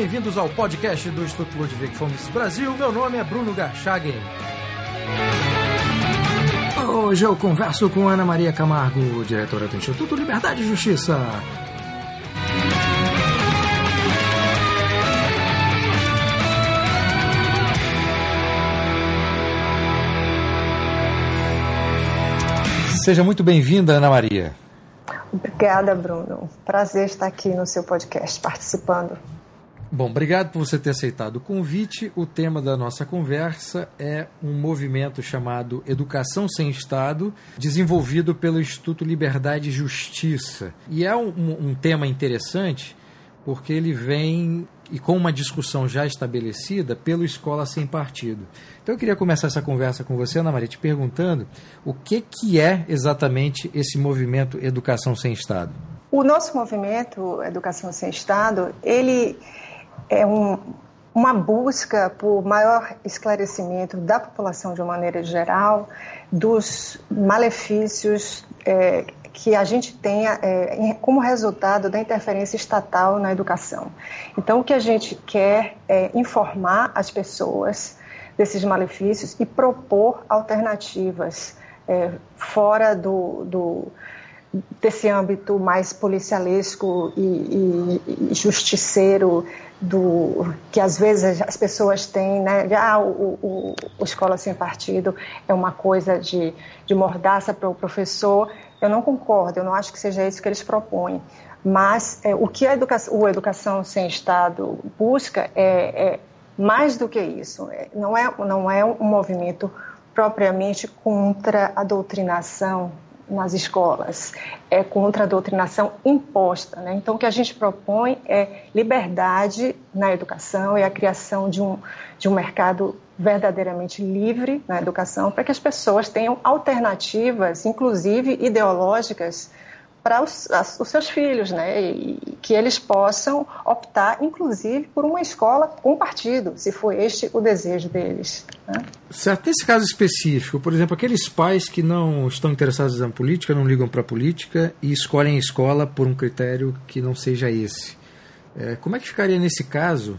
bem-vindos ao podcast do Instituto Ludwig Fomes Brasil. Meu nome é Bruno Garchagen. Hoje eu converso com Ana Maria Camargo, diretora do Instituto Liberdade e Justiça. Seja muito bem-vinda, Ana Maria. Obrigada, Bruno. Prazer estar aqui no seu podcast participando. Bom, obrigado por você ter aceitado o convite. O tema da nossa conversa é um movimento chamado Educação Sem Estado, desenvolvido pelo Instituto Liberdade e Justiça. E é um, um tema interessante porque ele vem e com uma discussão já estabelecida pelo Escola Sem Partido. Então eu queria começar essa conversa com você, Ana Maria, te perguntando o que, que é exatamente esse movimento Educação Sem Estado. O nosso movimento Educação Sem Estado, ele é um, uma busca por maior esclarecimento da população de uma maneira geral dos malefícios é, que a gente tenha é, como resultado da interferência estatal na educação. Então, o que a gente quer é informar as pessoas desses malefícios e propor alternativas é, fora do, do, desse âmbito mais policialesco e, e, e justiceiro do que às vezes as pessoas têm, né? Ah, o, o, o escola sem partido é uma coisa de, de mordaça para o professor. Eu não concordo, eu não acho que seja isso que eles propõem. Mas é, o que a educação, o Educação Sem Estado busca é, é mais do que isso. É, não, é, não é um movimento propriamente contra a doutrinação nas escolas, é contra a doutrinação imposta. Né? Então, o que a gente propõe é liberdade na educação e a criação de um, de um mercado verdadeiramente livre na educação, para que as pessoas tenham alternativas, inclusive ideológicas, para os, os, seus filhos, né? E que eles possam optar, inclusive, por uma escola com partido, se for este o desejo deles. Né? Certo. Nesse caso específico, por exemplo, aqueles pais que não estão interessados na política, não ligam para a política e escolhem a escola por um critério que não seja esse. É, como é que ficaria nesse caso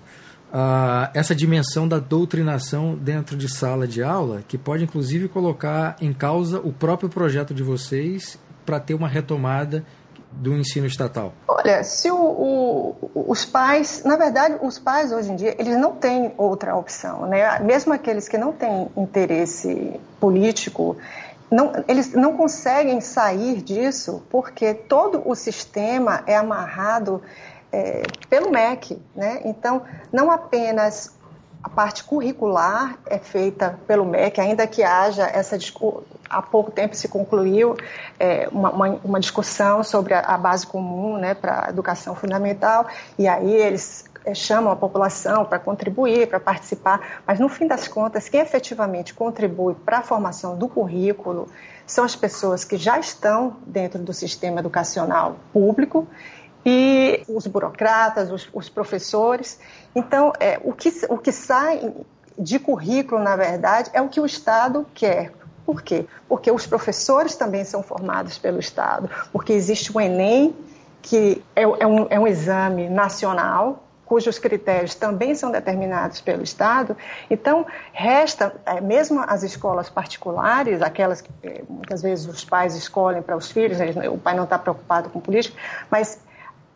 uh, essa dimensão da doutrinação dentro de sala de aula, que pode inclusive colocar em causa o próprio projeto de vocês para ter uma retomada do ensino estatal? Olha, se o, o, os pais, na verdade, os pais hoje em dia, eles não têm outra opção, né? Mesmo aqueles que não têm interesse político, não, eles não conseguem sair disso porque todo o sistema é amarrado é, pelo MEC. Né? Então, não apenas a parte curricular é feita pelo MEC, ainda que haja essa há pouco tempo se concluiu é, uma, uma, uma, discussão sobre a, a base comum né, para a educação fundamental, e aí eles é, chamam a população para contribuir, para participar, mas no fim das contas, quem efetivamente contribui para a formação do currículo são as pessoas que já estão dentro do sistema educacional público e os burocratas, os, os professores. Então, é, o, que, o que sai de currículo, na verdade, é o que o Estado quer. Por quê? Porque os professores também são formados pelo Estado, porque existe o Enem, que é, é, um, é um exame nacional, cujos critérios também são determinados pelo Estado. Então, resta, é, mesmo as escolas particulares, aquelas que é, muitas vezes os pais escolhem para os filhos, o pai não está preocupado com política, mas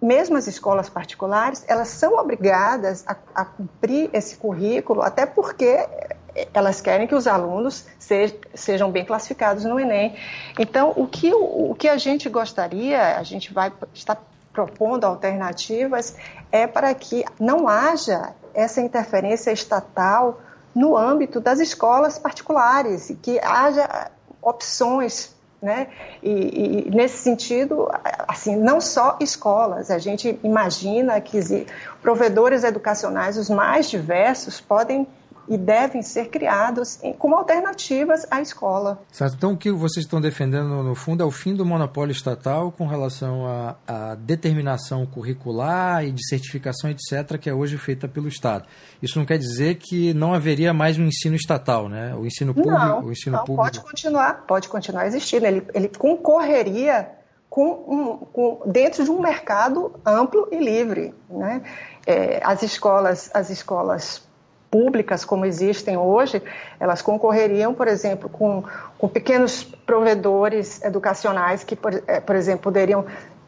mesmo as escolas particulares, elas são obrigadas a, a cumprir esse currículo, até porque elas querem que os alunos sejam bem classificados no Enem. Então, o que, o, o que a gente gostaria, a gente vai estar propondo alternativas, é para que não haja essa interferência estatal no âmbito das escolas particulares, que haja opções né? E, e, nesse sentido, assim, não só escolas, a gente imagina que provedores educacionais os mais diversos podem e devem ser criados como alternativas à escola. Certo. Então, o que vocês estão defendendo, no fundo, é o fim do monopólio estatal com relação à, determinação curricular e de certificação, etc., que é hoje feita pelo Estado. Isso não quer dizer que não haveria mais um ensino estatal, né? O ensino público. Não, o ensino não público... pode continuar, pode continuar existindo. Ele, ele concorreria com um, com, dentro de um mercado amplo e livre. Né? É, as escolas, as escolas públicas como existem hoje, elas concorreriam, por exemplo, com, com pequenos provedores educacionais que, por, é, por exemplo, poderiam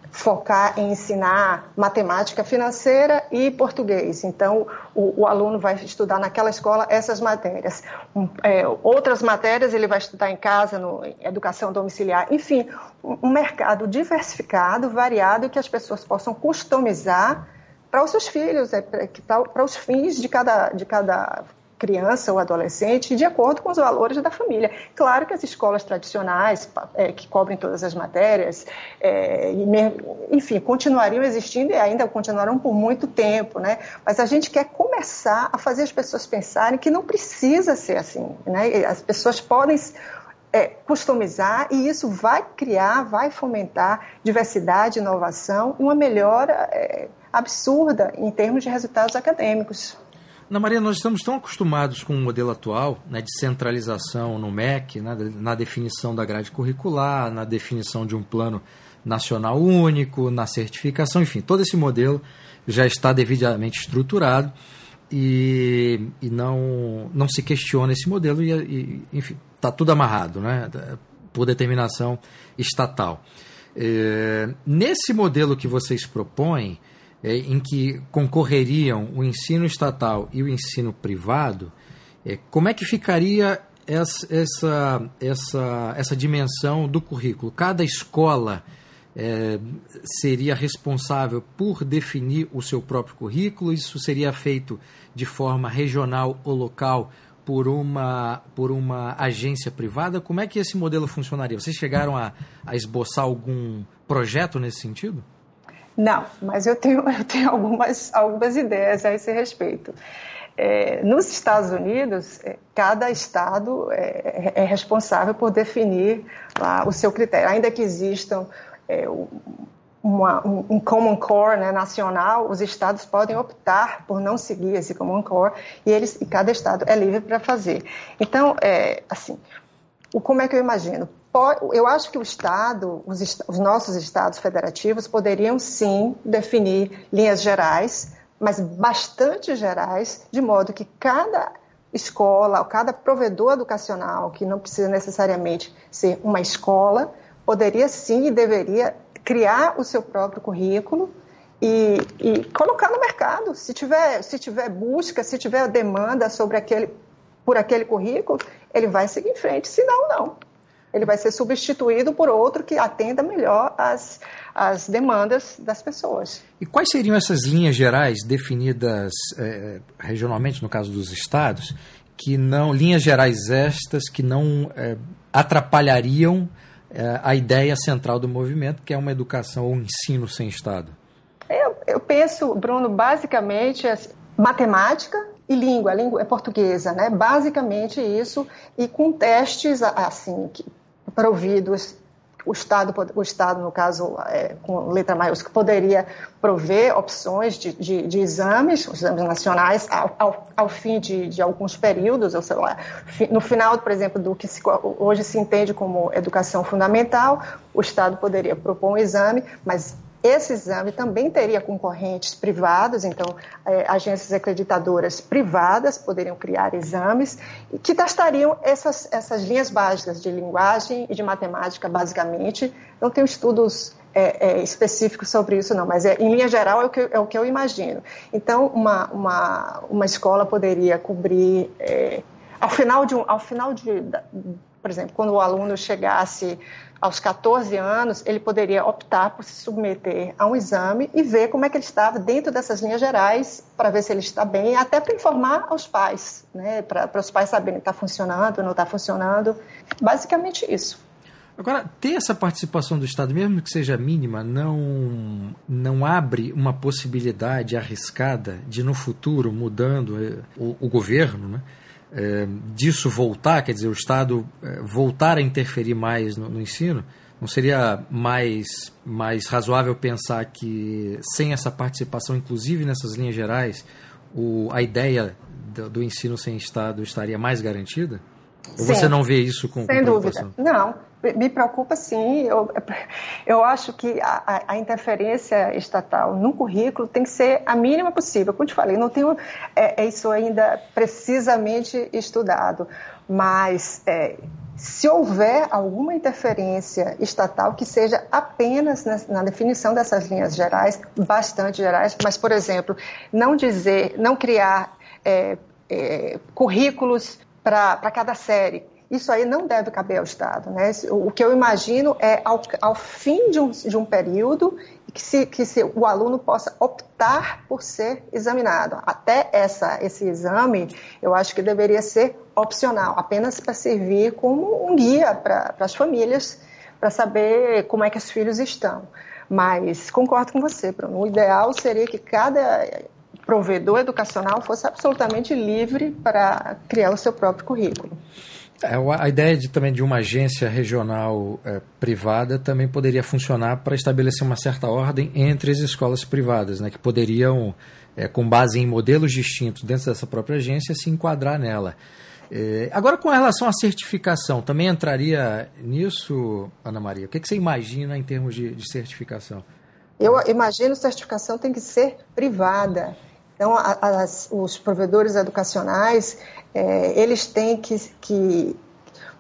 focar em ensinar matemática financeira e português. Então, o, o aluno vai estudar naquela escola essas matérias. Um, é, outras matérias ele vai estudar em casa, no educação domiciliar. Enfim, um, um mercado diversificado, variado, que as pessoas possam customizar para os seus filhos, é, para os fins de cada, de cada criança ou adolescente de acordo com os valores da família. Claro que as escolas tradicionais, é, que cobrem todas as matérias, é, enfim, continuariam existindo e ainda continuarão por muito tempo, né? Mas a gente quer começar a fazer as pessoas pensarem que não precisa ser assim, né? As pessoas podem é, customizar e isso vai criar, vai fomentar diversidade, inovação e uma melhora é, absurda em termos de resultados acadêmicos. Maria, nós estamos tão acostumados com o modelo atual né, de centralização no MEC, né, na definição da grade curricular, na definição de um plano nacional único, na certificação, enfim, todo esse modelo já está devidamente estruturado e, e não, não se questiona esse modelo e, e enfim, está tudo amarrado, né, por determinação estatal. É, nesse modelo que vocês propõem, é, em que concorreriam o ensino estatal e o ensino privado, é, como é que ficaria essa, essa, essa, essa dimensão do currículo? Cada escola é, seria responsável por definir o seu próprio currículo? Isso seria feito de forma regional ou local por uma, por uma agência privada? Como é que esse modelo funcionaria? Vocês chegaram a, a esboçar algum projeto nesse sentido? Não, mas eu tenho, eu tenho algumas, algumas ideias a esse respeito. É, nos Estados Unidos, é, cada estado é, é, responsável por definir lá, o seu critério, ainda que existam é, uma, um, Common Core né, nacional, os estados podem optar por não seguir esse Common Core e eles, e cada estado é livre para fazer. Então, é, assim, o, como é que eu imagino? Eu acho que o Estado, os, os nossos estados federativos, poderiam sim definir linhas gerais, mas bastante gerais, de modo que cada escola, ou cada provedor educacional, que não precisa necessariamente ser uma escola, poderia sim e deveria criar o seu próprio currículo e, e, colocar no mercado. Se tiver, se tiver busca, se tiver demanda sobre aquele, por aquele currículo, ele vai seguir em frente. Se não, não ele vai ser substituído por outro que atenda melhor as, as demandas das pessoas. E quais seriam essas linhas gerais definidas eh, regionalmente, no caso dos estados, que não linhas gerais estas que não eh, atrapalhariam eh, a ideia central do movimento, que é uma educação ou um ensino sem Estado? Eu, eu penso, Bruno, basicamente matemática e língua, a língua é portuguesa, né? Basicamente isso, e com testes assim providos o Estado, o Estado, no caso, é, com letra maiúscula, poderia prover opções de, de, de exames, exames nacionais, ao, ao, ao fim de, de, alguns períodos, ou sei lá, no final, por exemplo, do que se, hoje se entende como educação fundamental, o Estado poderia propor um exame, mas esse exame também teria concorrentes privados, então é, agências acreditadoras privadas poderiam criar exames que testariam essas, essas linhas básicas de linguagem e de matemática, basicamente. Não tenho estudos é, é, específicos sobre isso, não, mas em linha geral é o, que, é o que eu imagino. Então, uma, uma, uma escola poderia cobrir, ao final de, um, ao final de, por exemplo, quando o aluno chegasse aos 14 anos, ele poderia optar por se submeter a um exame e ver como é que ele estava dentro dessas linhas gerais, para ver se ele está bem, até para informar aos pais, né, para, os pais saberem está funcionando, não está funcionando. Basicamente isso. Agora, ter essa participação do Estado, mesmo que seja mínima, não, não abre uma possibilidade arriscada de, no futuro, mudando eh, o, o governo, né? É, disso voltar, quer dizer, o Estado é, voltar a interferir mais no, no, ensino, não seria mais, mais razoável pensar que sem essa participação, inclusive nessas linhas gerais, o, a ideia do, do ensino sem Estado estaria mais garantida? Ou sim, você não vê isso com, sem com dúvida. Não, me preocupa sim. Eu, eu acho que a, a, interferência estatal no currículo tem que ser a mínima possível. Como te falei, não tenho é, é isso ainda precisamente estudado, mas é, se houver alguma interferência estatal que seja apenas na, na, definição dessas linhas gerais, bastante gerais, mas, por exemplo, não dizer, não criar é, é, currículos para cada série. Isso aí não deve caber ao Estado. Né? O que eu imagino é, ao, ao fim de um, de um período, que, se, que se o aluno possa optar por ser examinado. Até essa, esse exame, eu acho que deveria ser opcional, apenas para servir como um guia para as famílias, para saber como é que os filhos estão. Mas concordo com você, Bruno. O ideal seria que cada provedor educacional fosse absolutamente livre para criar o seu próprio currículo. É, a ideia de, também de uma agência regional é, privada também poderia funcionar para estabelecer uma certa ordem entre as escolas privadas, né, que poderiam, é, com base em modelos distintos dentro dessa própria agência, se enquadrar nela. É, agora, com relação à certificação, também entraria nisso, Ana Maria? O que, que você imagina em termos de, de certificação? Eu imagino que certificação tem que ser privada. Então, as, os provedores educacionais, é, eles têm que, que,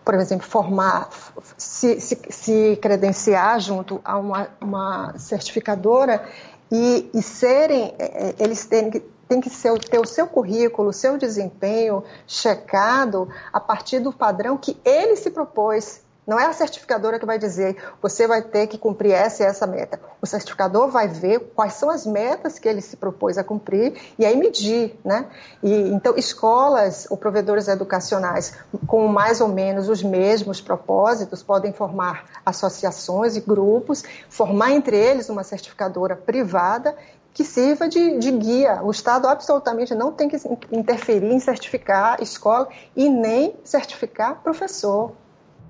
por exemplo, formar, se, se, se credenciar junto a uma, uma certificadora e, e serem, é, é, eles têm que que ser, ter o seu currículo, o seu desempenho checado a partir do padrão que ele se propôs não é a certificadora que vai dizer você vai ter que cumprir essa e essa meta. O certificador vai ver quais são as metas que ele se propôs a cumprir e aí medir, né? E, então, escolas ou provedores educacionais com mais ou menos os mesmos propósitos podem formar associações e grupos, formar entre eles uma certificadora privada que sirva de, de, guia. O Estado absolutamente não tem que interferir em certificar escola e nem certificar professor.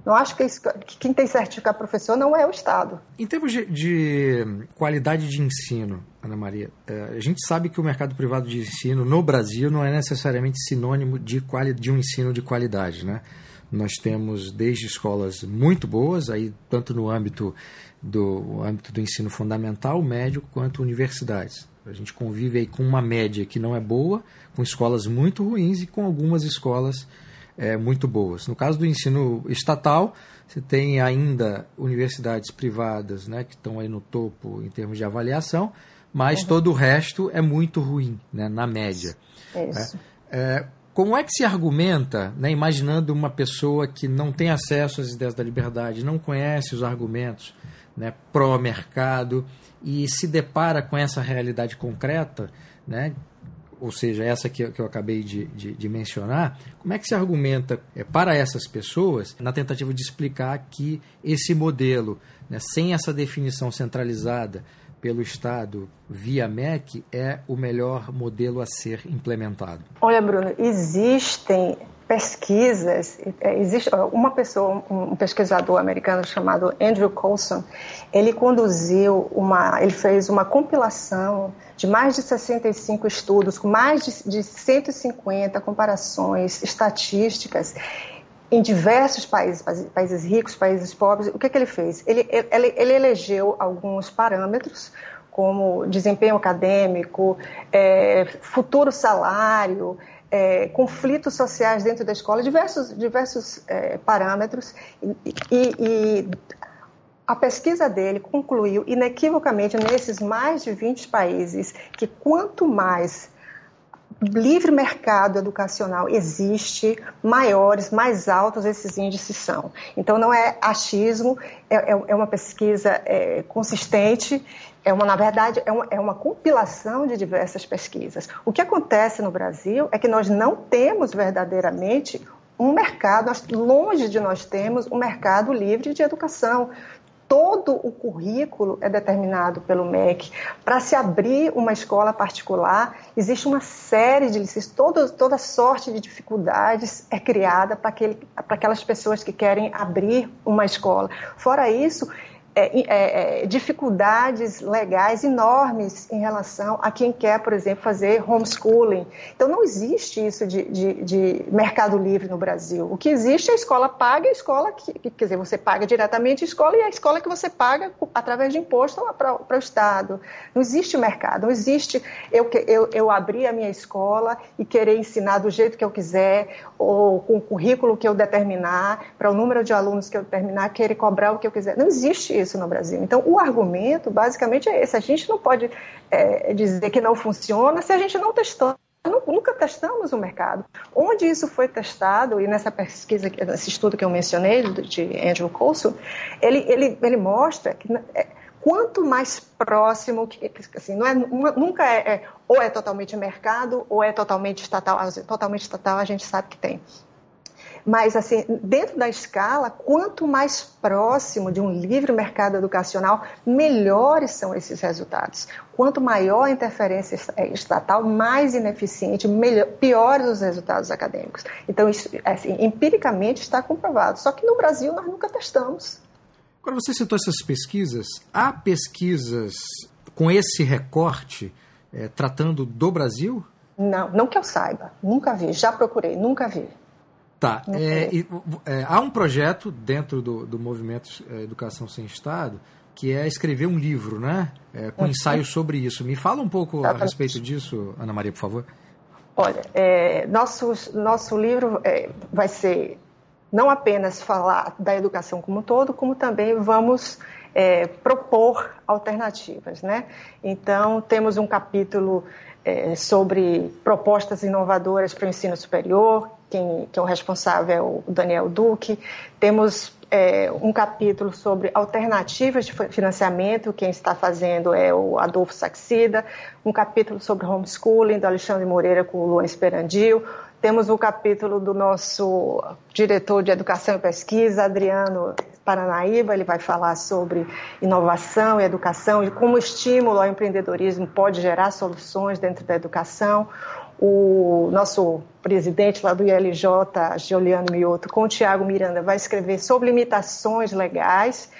Não acho que, isso, que quem tem que certificar professor não é o Estado. Em termos de, de qualidade de ensino, Ana Maria, é, a gente sabe que o mercado privado de ensino no Brasil não é necessariamente sinônimo de, quali, de um ensino de qualidade, né? Nós temos desde escolas muito boas, aí tanto no âmbito do âmbito do ensino fundamental, médio, quanto universidades. A gente convive aí com uma média que não é boa, com escolas muito ruins e com algumas escolas é, muito boas. No caso do ensino estatal, você tem ainda universidades privadas né, que estão aí no topo em termos de avaliação, mas uhum. todo o resto é muito ruim, né, na média. Isso. É, é, como é que se argumenta, né, imaginando uma pessoa que não tem acesso às ideias da liberdade, não conhece os argumentos né, pró-mercado e se depara com essa realidade concreta, né, ou seja, essa que, eu acabei de, de, de, mencionar, como é que se argumenta é, para essas pessoas, na tentativa de explicar que esse modelo, né, sem essa definição centralizada pelo Estado via MEC, é o melhor modelo a ser implementado? Olha, Bruno, existem pesquisas, é, existe uma pessoa, um pesquisador americano chamado Andrew Coulson, ele conduziu uma, ele fez uma compilação de mais de 65 estudos, com mais de, de 150 comparações estatísticas em diversos países, países ricos, países pobres. O que, que ele fez? Ele, ele, ele elegeu alguns parâmetros, como desempenho acadêmico, é, futuro salário, é, conflitos sociais dentro da escola, diversos, diversos é, parâmetros, e, e, e, a pesquisa dele concluiu inequivocamente nesses mais de 20 países que quanto mais livre mercado educacional existe, maiores, mais altos esses índices são. Então, não é achismo, é, é, é uma pesquisa é, consistente é uma, na verdade, é uma, é uma compilação de diversas pesquisas. O que acontece no Brasil é que nós não temos verdadeiramente um mercado, longe de nós temos um mercado livre de educação. Todo o currículo é determinado pelo MEC. Para se abrir uma escola particular, existe uma série de licenças, toda, toda sorte de dificuldades é criada para aquelas pessoas que querem abrir uma escola. Fora isso, é, é, é, dificuldades legais enormes em relação a quem quer, por exemplo, fazer homeschooling. Então, não existe isso de, de, de mercado livre no Brasil. O que existe é a escola paga a escola que, quer dizer, você paga diretamente a escola e a escola que você paga através de imposto para o Estado. Não existe mercado, não existe eu, eu, eu abrir a minha escola e querer ensinar do jeito que eu quiser ou com o currículo que eu determinar, para o número de alunos que eu determinar, querer cobrar o que eu quiser. Não existe isso no Brasil. Então, o argumento, basicamente, é esse. A gente não pode é, dizer que não funciona se a gente não testou. Nunca testamos o mercado. Onde isso foi testado, e nessa pesquisa, nesse estudo que eu mencionei, de Andrew Coulson, ele, ele, ele mostra que é, quanto mais próximo, assim, não é, nunca é, é, ou é totalmente mercado ou é totalmente estatal. Totalmente estatal a gente sabe que tem. Mas, assim, dentro da escala, quanto mais próximo de um livre mercado educacional, melhores são esses resultados. Quanto maior a interferência é, estatal, mais ineficiente, melhor, piores os resultados acadêmicos. Então, isso, assim, empiricamente está comprovado. Só que no Brasil nós nunca testamos. Agora, você citou essas pesquisas. Há pesquisas com esse recorte é, tratando do Brasil? Não, não que eu saiba. Nunca vi. Já procurei, nunca vi. Tá. É, é, há um projeto dentro do, do movimento Educação Sem Estado que é escrever um livro, né? Com uhum. ensaio sobre isso. Me fala um pouco Exatamente. a respeito disso, Ana Maria, por favor. Olha, nosso, nosso livro vai ser não apenas falar da educação como um todo, como também vamos é, propor alternativas, né? Então, temos um capítulo é, sobre propostas inovadoras para o ensino superior, quem, quem é o responsável é o Daniel Duque. Temos é, um capítulo sobre alternativas de financiamento, quem está fazendo é o Adolfo Saxida. Um capítulo sobre homeschooling, do Alexandre Moreira com o Luan Esperandil. Temos um capítulo do nosso diretor de Educação e Pesquisa, Adriano Paranaíba, ele vai falar sobre inovação e educação e como o estímulo ao empreendedorismo pode gerar soluções dentro da educação o nosso presidente lá do ILJ, Giuliano Mioto, com o Tiago Miranda, vai escrever sobre limitações legais.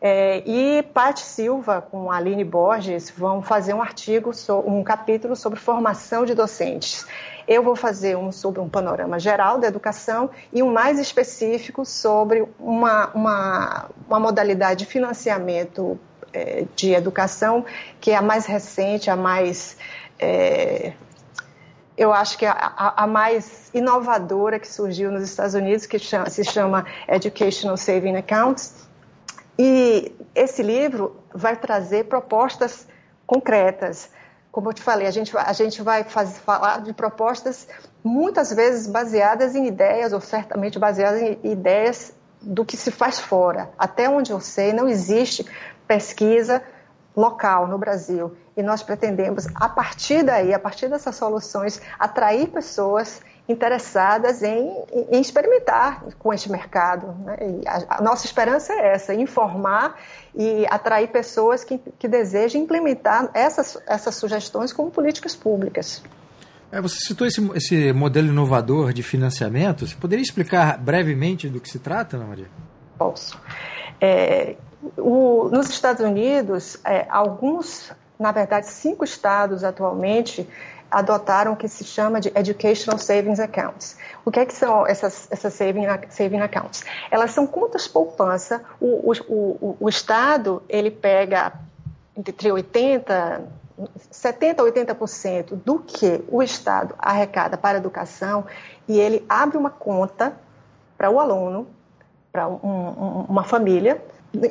É, e Paty Silva, com a Aline Borges, vão fazer um artigo, um capítulo sobre formação de docentes. Eu vou fazer um sobre um panorama geral da educação e um mais específico sobre uma, uma, uma modalidade de financiamento é, de educação que é a mais recente, a mais é, eu acho que a, a, mais inovadora que surgiu nos Estados Unidos, que chama, se chama Educational Saving Accounts. E esse livro vai trazer propostas concretas. Como eu te falei, a gente, a gente vai falar de propostas muitas vezes baseadas em ideias, ou certamente baseadas em ideias do que se faz fora. Até onde eu sei, não existe pesquisa local no Brasil. E nós pretendemos, a partir daí, a partir dessas soluções, atrair pessoas interessadas em, em experimentar com este mercado. Né? A, a, nossa esperança é essa, informar e atrair pessoas que, que desejem implementar essas, essas sugestões como políticas públicas. É, você citou esse, esse modelo inovador de financiamento. Você poderia explicar brevemente do que se trata, Ana Maria? Posso. É, o, nos Estados Unidos, é, alguns, na verdade, cinco estados atualmente adotaram o que se chama de Educational Savings Accounts. O que, é que são essas, essas saving, saving accounts? Elas são contas poupança. O, o, o, Estado ele pega entre 80 70 a 80% do que o Estado arrecada para a educação e ele abre uma conta para o aluno, para um, um, uma família,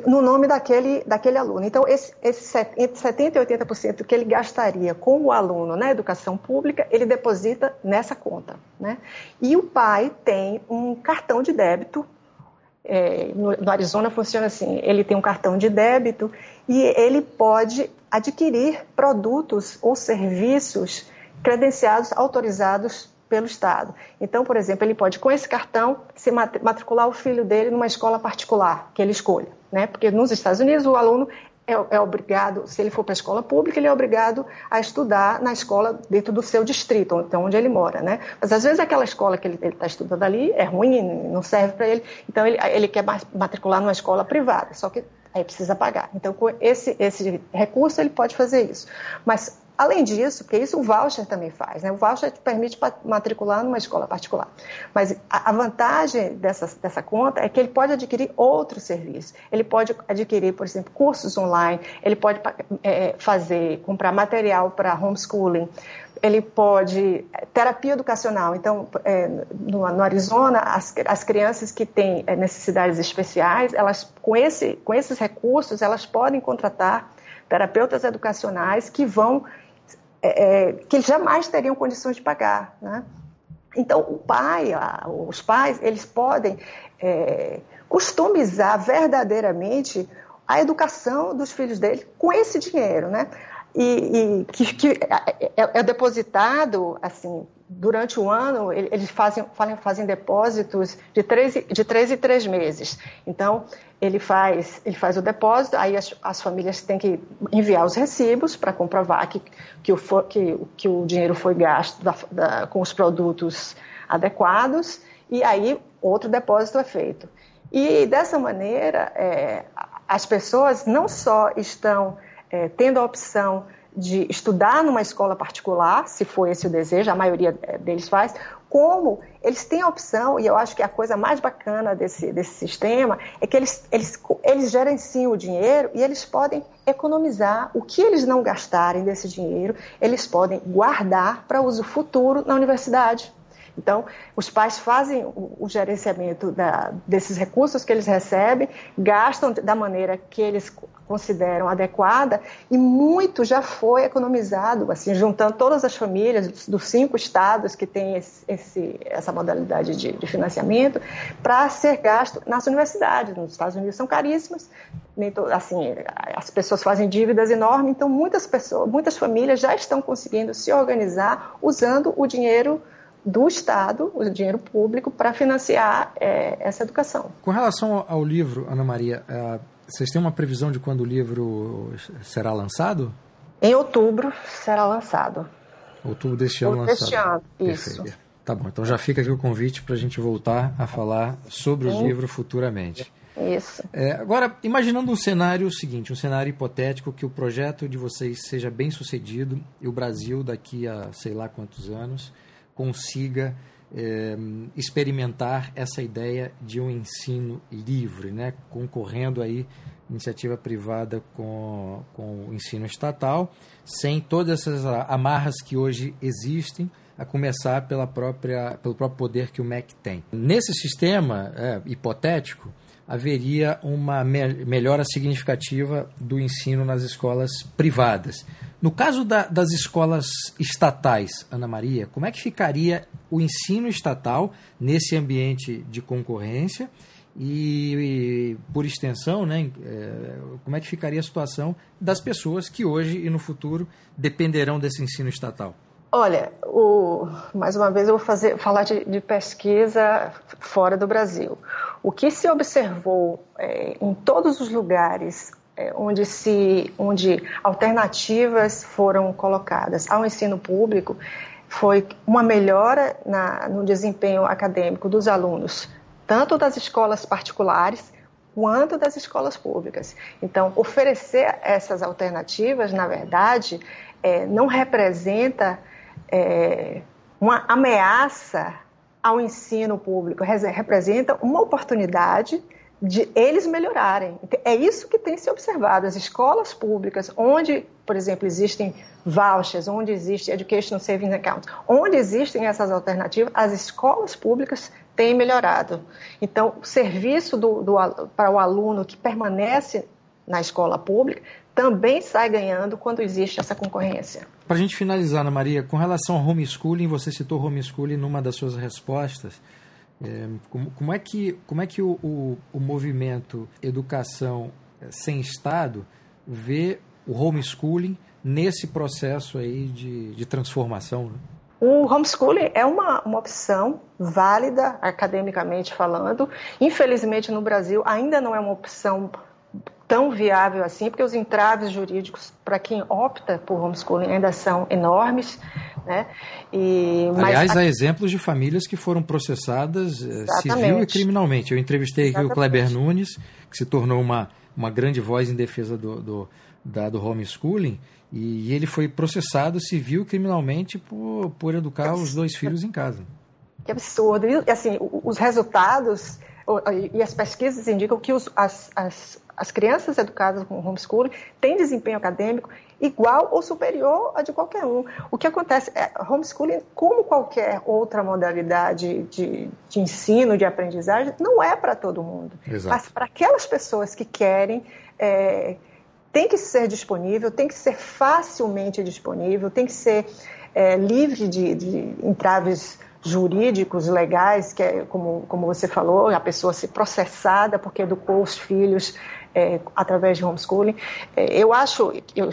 no nome daquele, daquele aluno. Então, esse, esse, entre 70% e 80% que ele gastaria com o aluno na educação pública, ele deposita nessa conta. Né? E o pai tem um cartão de débito. É, no, no Arizona funciona assim: ele tem um cartão de débito e ele pode adquirir produtos ou serviços credenciados, autorizados pelo Estado. Então, por exemplo, ele pode, com esse cartão, se matricular o filho dele numa escola particular que ele escolha. Né? Porque nos Estados Unidos o aluno é, é obrigado, se ele for para a escola pública, ele é obrigado a estudar na escola dentro do seu distrito, então onde ele mora, né? Mas às vezes aquela escola que ele está estudando ali é ruim, não serve para ele, então ele, ele quer matricular numa escola privada. Só que aí precisa pagar. Então, com esse, esse recurso, ele pode fazer isso. Mas Além disso, porque isso o voucher também faz, né? o voucher te permite matricular numa escola particular. Mas a vantagem dessa, dessa conta é que ele pode adquirir outros serviços. Ele pode adquirir, por exemplo, cursos online, ele pode é, fazer, comprar material para homeschooling, ele pode terapia educacional. Então, é, no, no, Arizona, as, as crianças que têm é, necessidades especiais, elas com esse com esses recursos, elas podem contratar terapeutas educacionais que vão é, é, que eles jamais teriam condições de pagar, né? Então, o pai, a, os pais, eles podem é, customizar verdadeiramente a educação dos filhos dele com esse dinheiro, né? E, e que, que é, é, é depositado, assim, durante o ano, eles fazem, fazem depósitos de três, de três em três meses. Então, ele faz, ele faz o depósito, aí as, as famílias têm que enviar os recibos para comprovar que, que, o, que, que o dinheiro foi gasto da, da, com os produtos adequados, e aí outro depósito é feito. E dessa maneira, é, as pessoas não só estão é, tendo a opção de estudar numa escola particular, se for esse o desejo, a maioria eh, deles faz, como eles têm a opção, e eu acho que a coisa mais bacana desse, desse sistema é que eles, eles, eles gerenciam o dinheiro e eles podem economizar o que eles não gastarem desse dinheiro, eles podem guardar para uso futuro na universidade. Então, os pais fazem o, o gerenciamento da, desses recursos que eles recebem, gastam da maneira que eles consideram adequada e muito já foi economizado, assim, juntando todas as famílias dos, cinco estados que têm esse, esse, essa modalidade de, de financiamento para ser gasto nas universidades. Nos Estados Unidos são caríssimas, nem to, assim, as pessoas fazem dívidas enormes, então muitas pessoas, muitas famílias já estão conseguindo se organizar usando o dinheiro do Estado, o dinheiro público, para financiar é, essa educação. Com relação ao livro, Ana Maria, é, vocês têm uma previsão de quando o livro será lançado? Em outubro será lançado. Outubro deste ano lançado. Deste ano, isso. Perfeito. Tá bom, então já fica aqui o convite para a gente voltar a falar sobre Sim. o livro futuramente. Isso. É, agora, imaginando um cenário seguinte, um cenário hipotético que o projeto de vocês seja bem sucedido e o Brasil, daqui a sei lá quantos anos, consiga é, experimentar essa ideia de um ensino livre, né? concorrendo aí iniciativa privada com, com o ensino estatal, sem todas essas amarras que hoje existem, a começar pela própria, pelo próprio poder que o MEC tem. Nesse sistema é, hipotético, haveria uma me melhora significativa do ensino nas escolas privadas. No caso da, das escolas estatais, Ana Maria, como é que ficaria o ensino estatal nesse ambiente de concorrência e, e por extensão, né, é, como é que ficaria a situação das pessoas que hoje e no futuro dependerão desse ensino estatal? Olha, o, mais uma vez eu vou fazer, falar de, de pesquisa fora do Brasil. O que se observou é, em todos os lugares onde, se, onde alternativas foram colocadas ao ensino público foi uma melhora na, no desempenho acadêmico dos alunos, tanto das escolas particulares quanto das escolas públicas. Então, oferecer essas alternativas, na verdade, é, não representa é, uma ameaça ao ensino público, representa uma oportunidade de eles melhorarem. É isso que tem se observado. As escolas públicas, onde, por exemplo, existem vouchers, onde existe Education Savings Account, onde existem essas alternativas, as escolas públicas têm melhorado. Então, o serviço do, do, para o aluno que permanece na escola pública também sai ganhando quando existe essa concorrência. Para a gente finalizar, Ana Maria, com relação ao homeschooling, você citou homeschooling numa das suas respostas. É, como, como, é que, como é que o, o, o movimento Educação é, Sem Estado vê o homeschooling nesse processo aí de, de transformação? Né? O homeschooling é uma, uma opção válida, academicamente falando. Infelizmente, no Brasil, ainda não é uma opção tão viável assim, porque os entraves jurídicos para quem opta por homeschooling ainda são enormes. Né? E, Aliás, há exemplos de famílias que foram processadas Exatamente. Eh, civil e criminalmente. Eu entrevistei aqui Exatamente. o Kleber Nunes, que se tornou uma uma grande voz em defesa do, do, da, do homeschooling, e ele foi processado civil criminalmente por, por educar os dois filhos em casa. Que absurdo. E, assim, os resultados e as pesquisas indicam que os, as, as, as crianças educadas com homeschooling têm desempenho acadêmico igual ou superior a de qualquer um. O que acontece é homeschooling, como qualquer outra modalidade de, de ensino, de aprendizagem, não é para todo mundo. Exato. Mas para aquelas pessoas que querem, é, tem que ser disponível, tem que ser facilmente disponível, tem que ser é, livre de, de entraves jurídicos, legais, que é, como, como você falou, a pessoa ser processada porque educou os filhos é, através de homeschooling. É, eu acho, eu,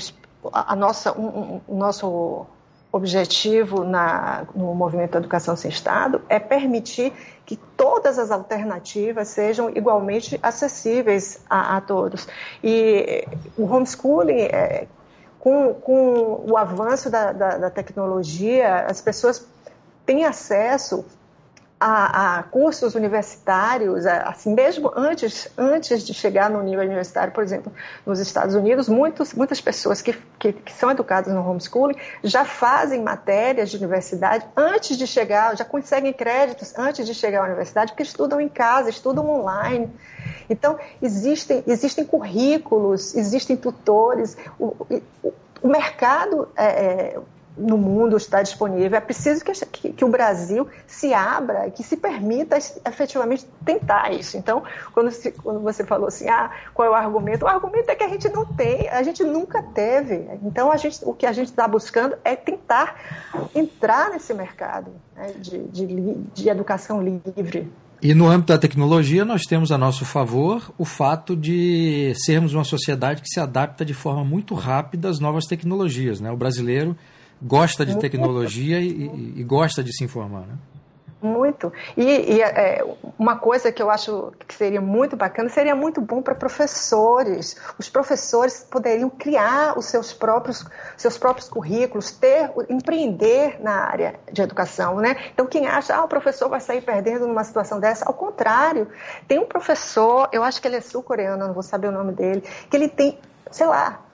a nossa, um, um, nosso objetivo na, no movimento educação sem Estado é permitir que todas as alternativas sejam igualmente acessíveis a, a todos. E o homeschooling, é, com, com o avanço da, da, da tecnologia, as pessoas têm acesso a, a, cursos universitários, assim, mesmo antes, antes de chegar no nível universitário, por exemplo, nos Estados Unidos, muitos, muitas pessoas que, que, que, são educadas no homeschooling já fazem matérias de universidade antes de chegar, já conseguem créditos antes de chegar à universidade, porque estudam em casa, estudam online. Então, existem, existem currículos, existem tutores, o, o, o mercado é, é no mundo está disponível. É preciso que, que, que, o Brasil se abra, que se permita efetivamente tentar isso. Então, quando, se, quando você falou assim, ah, qual é o argumento? O argumento é que a gente não tem, a gente nunca teve. Então, a gente, o que a gente está buscando é tentar entrar nesse mercado né, de, de, de educação livre. E no âmbito da tecnologia, nós temos a nosso favor o fato de sermos uma sociedade que se adapta de forma muito rápida às novas tecnologias. Né? O brasileiro gosta de tecnologia e, e, gosta de se informar, né? Muito. E, e é, uma coisa que eu acho que seria muito bacana, seria muito bom para professores. Os professores poderiam criar os seus próprios, seus próprios currículos, ter, empreender na área de educação, né? Então, quem acha, ah, o professor vai sair perdendo numa situação dessa, ao contrário, tem um professor, eu acho que ele é sul-coreano, não vou saber o nome dele, que ele tem, sei lá,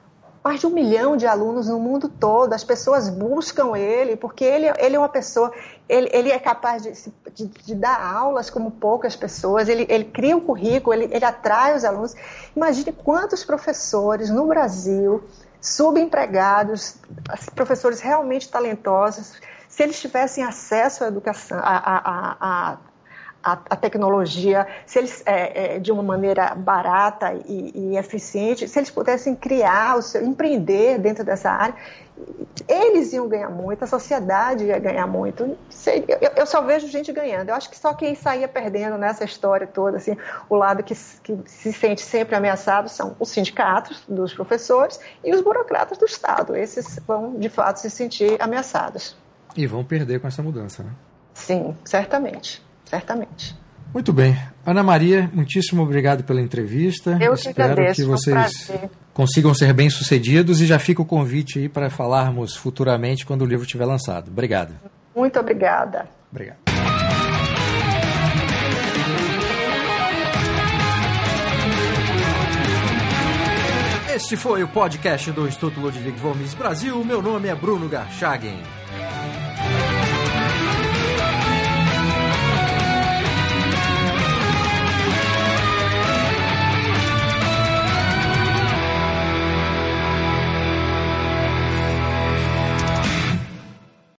mais de um milhão de alunos no mundo todo. As pessoas buscam ele, porque ele, ele é uma pessoa, ele, ele é capaz de, de, de, dar aulas como poucas pessoas, ele, ele cria um currículo, ele, ele atrai os alunos. Imagine quantos professores no Brasil, subempregados, professores realmente talentosos, se eles tivessem acesso à educação, à, à, à, a, a tecnologia, se eles, é, é, de uma maneira barata e, e, eficiente, se eles pudessem criar, o seu, empreender dentro dessa área, eles iam ganhar muito, a sociedade ia ganhar muito. Eu, só vejo gente ganhando. Eu acho que só quem saía perdendo nessa história toda, assim, o lado que, que se sente sempre ameaçado são os sindicatos dos professores e os burocratas do Estado. Esses vão, de fato, se sentir ameaçados. E vão perder com essa mudança, né? Sim, certamente certamente. Muito bem. Ana Maria, muitíssimo obrigado pela entrevista. Eu que Espero agradeço, que vocês um consigam ser bem-sucedidos e já fica o convite aí para falarmos futuramente quando o livro estiver lançado. Obrigado. Muito obrigada. Obrigado. Este foi o podcast do Instituto Ludwig Gomes Brasil. Meu nome é Bruno Garchagen.